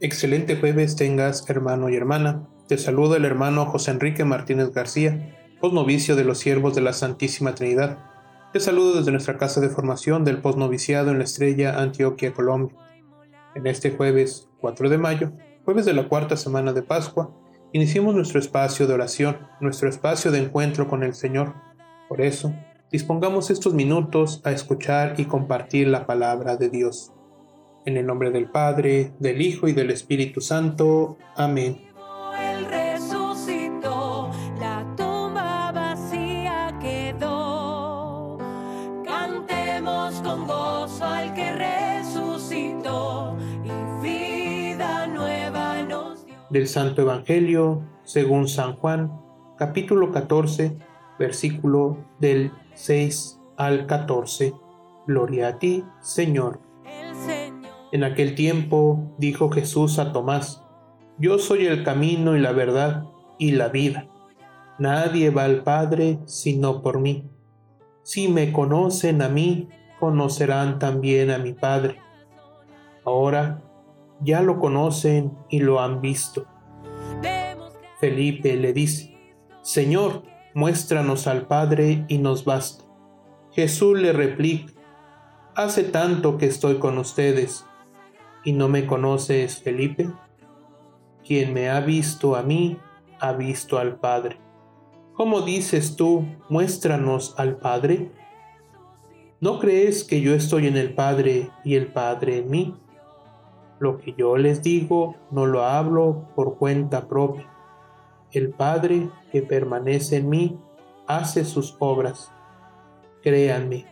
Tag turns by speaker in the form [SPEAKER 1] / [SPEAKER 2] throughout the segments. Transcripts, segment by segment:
[SPEAKER 1] Excelente jueves tengas, hermano y hermana. Te saluda el hermano José Enrique Martínez García, posnovicio de los siervos de la Santísima Trinidad. Te saludo desde nuestra casa de formación del posnoviciado en la Estrella, Antioquia, Colombia. En este jueves 4 de mayo, jueves de la cuarta semana de Pascua, iniciamos nuestro espacio de oración, nuestro espacio de encuentro con el Señor. Por eso, dispongamos estos minutos a escuchar y compartir la palabra de Dios. En el nombre del Padre, del Hijo y del Espíritu Santo. Amén. Del Santo Evangelio, según San Juan, capítulo 14, versículo del 6 al 14. Gloria a ti, Señor. En aquel tiempo dijo Jesús a Tomás, Yo soy el camino y la verdad y la vida. Nadie va al Padre sino por mí. Si me conocen a mí, conocerán también a mi Padre. Ahora ya lo conocen y lo han visto. Felipe le dice, Señor, muéstranos al Padre y nos basta. Jesús le replica, Hace tanto que estoy con ustedes ¿Y no me conoces, Felipe? Quien me ha visto a mí, ha visto al Padre. ¿Cómo dices tú, muéstranos al Padre? ¿No crees que yo estoy en el Padre y el Padre en mí? Lo que yo les digo no lo hablo por cuenta propia. El Padre que permanece en mí hace sus obras. Créanme,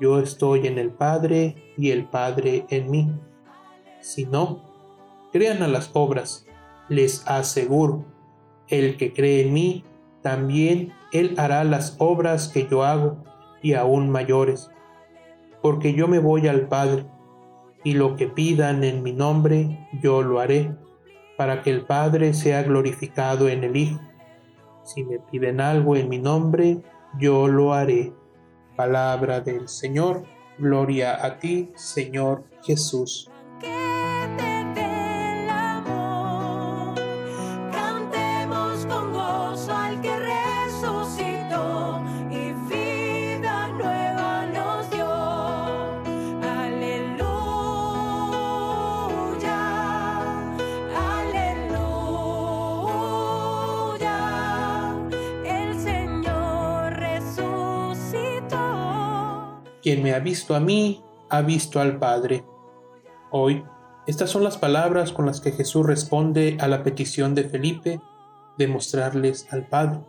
[SPEAKER 1] yo estoy en el Padre y el Padre en mí. Si no, crean a las obras. Les aseguro, el que cree en mí, también él hará las obras que yo hago y aún mayores. Porque yo me voy al Padre, y lo que pidan en mi nombre, yo lo haré, para que el Padre sea glorificado en el Hijo. Si me piden algo en mi nombre, yo lo haré. Palabra del Señor, gloria a ti, Señor Jesús. Quien me ha visto a mí, ha visto al Padre. Hoy, estas son las palabras con las que Jesús responde a la petición de Felipe de mostrarles al Padre.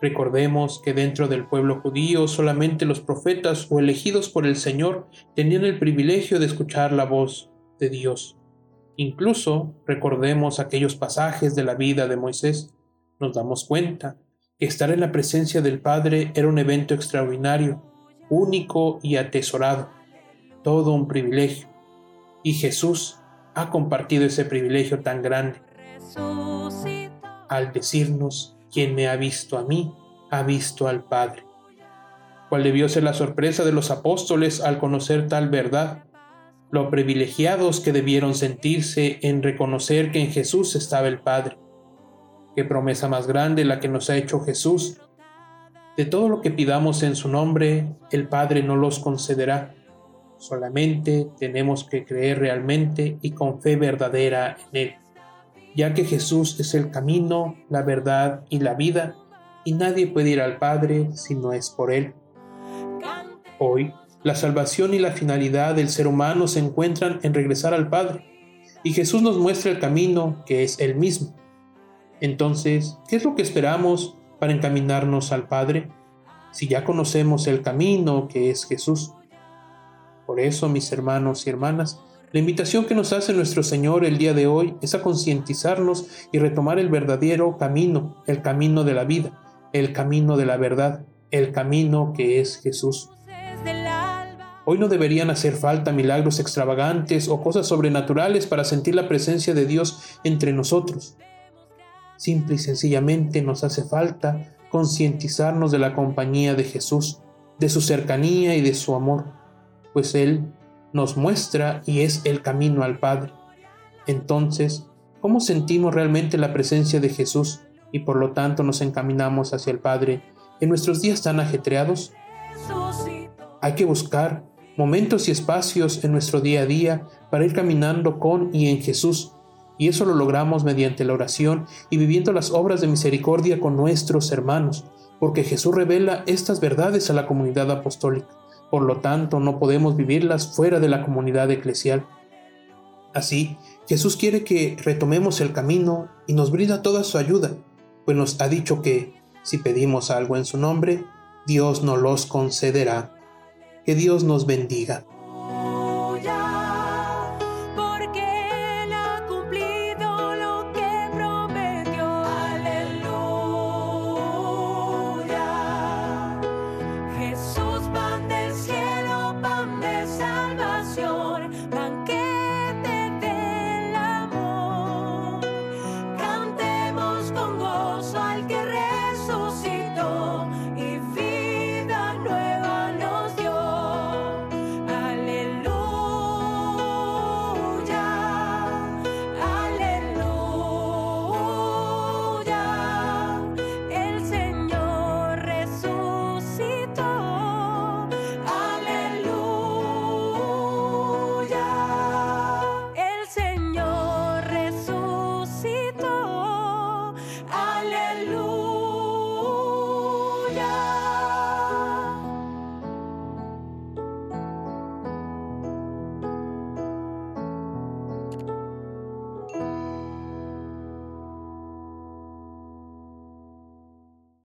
[SPEAKER 1] Recordemos que dentro del pueblo judío solamente los profetas o elegidos por el Señor tenían el privilegio de escuchar la voz de Dios. Incluso recordemos aquellos pasajes de la vida de Moisés, nos damos cuenta que estar en la presencia del Padre era un evento extraordinario único y atesorado, todo un privilegio. Y Jesús ha compartido ese privilegio tan grande al decirnos, quien me ha visto a mí, ha visto al Padre. ¿Cuál debió ser la sorpresa de los apóstoles al conocer tal verdad? Lo privilegiados que debieron sentirse en reconocer que en Jesús estaba el Padre. Qué promesa más grande la que nos ha hecho Jesús de todo lo que pidamos en su nombre, el Padre no los concederá. Solamente tenemos que creer realmente y con fe verdadera en Él, ya que Jesús es el camino, la verdad y la vida, y nadie puede ir al Padre si no es por Él. Hoy, la salvación y la finalidad del ser humano se encuentran en regresar al Padre, y Jesús nos muestra el camino que es Él mismo. Entonces, ¿qué es lo que esperamos para encaminarnos al Padre, si ya conocemos el camino que es Jesús. Por eso, mis hermanos y hermanas, la invitación que nos hace nuestro Señor el día de hoy es a concientizarnos y retomar el verdadero camino, el camino de la vida, el camino de la verdad, el camino que es Jesús. Hoy no deberían hacer falta milagros extravagantes o cosas sobrenaturales para sentir la presencia de Dios entre nosotros. Simple y sencillamente nos hace falta
[SPEAKER 2] concientizarnos de la compañía de Jesús, de su cercanía y de su amor, pues Él nos muestra y es el camino al Padre. Entonces, ¿cómo sentimos realmente la presencia de Jesús y por lo tanto nos encaminamos hacia el Padre en nuestros días tan ajetreados? Hay que buscar momentos y espacios en nuestro día a día para ir caminando con y en Jesús, y eso lo logramos mediante la oración y viviendo las obras de misericordia con nuestros hermanos, porque Jesús revela estas verdades a la comunidad apostólica. Por lo tanto, no podemos vivirlas fuera de la comunidad eclesial. Así, Jesús quiere que retomemos el camino y nos brinda toda su ayuda, pues nos ha dicho que, si pedimos algo en su nombre, Dios nos los concederá. Que Dios nos bendiga.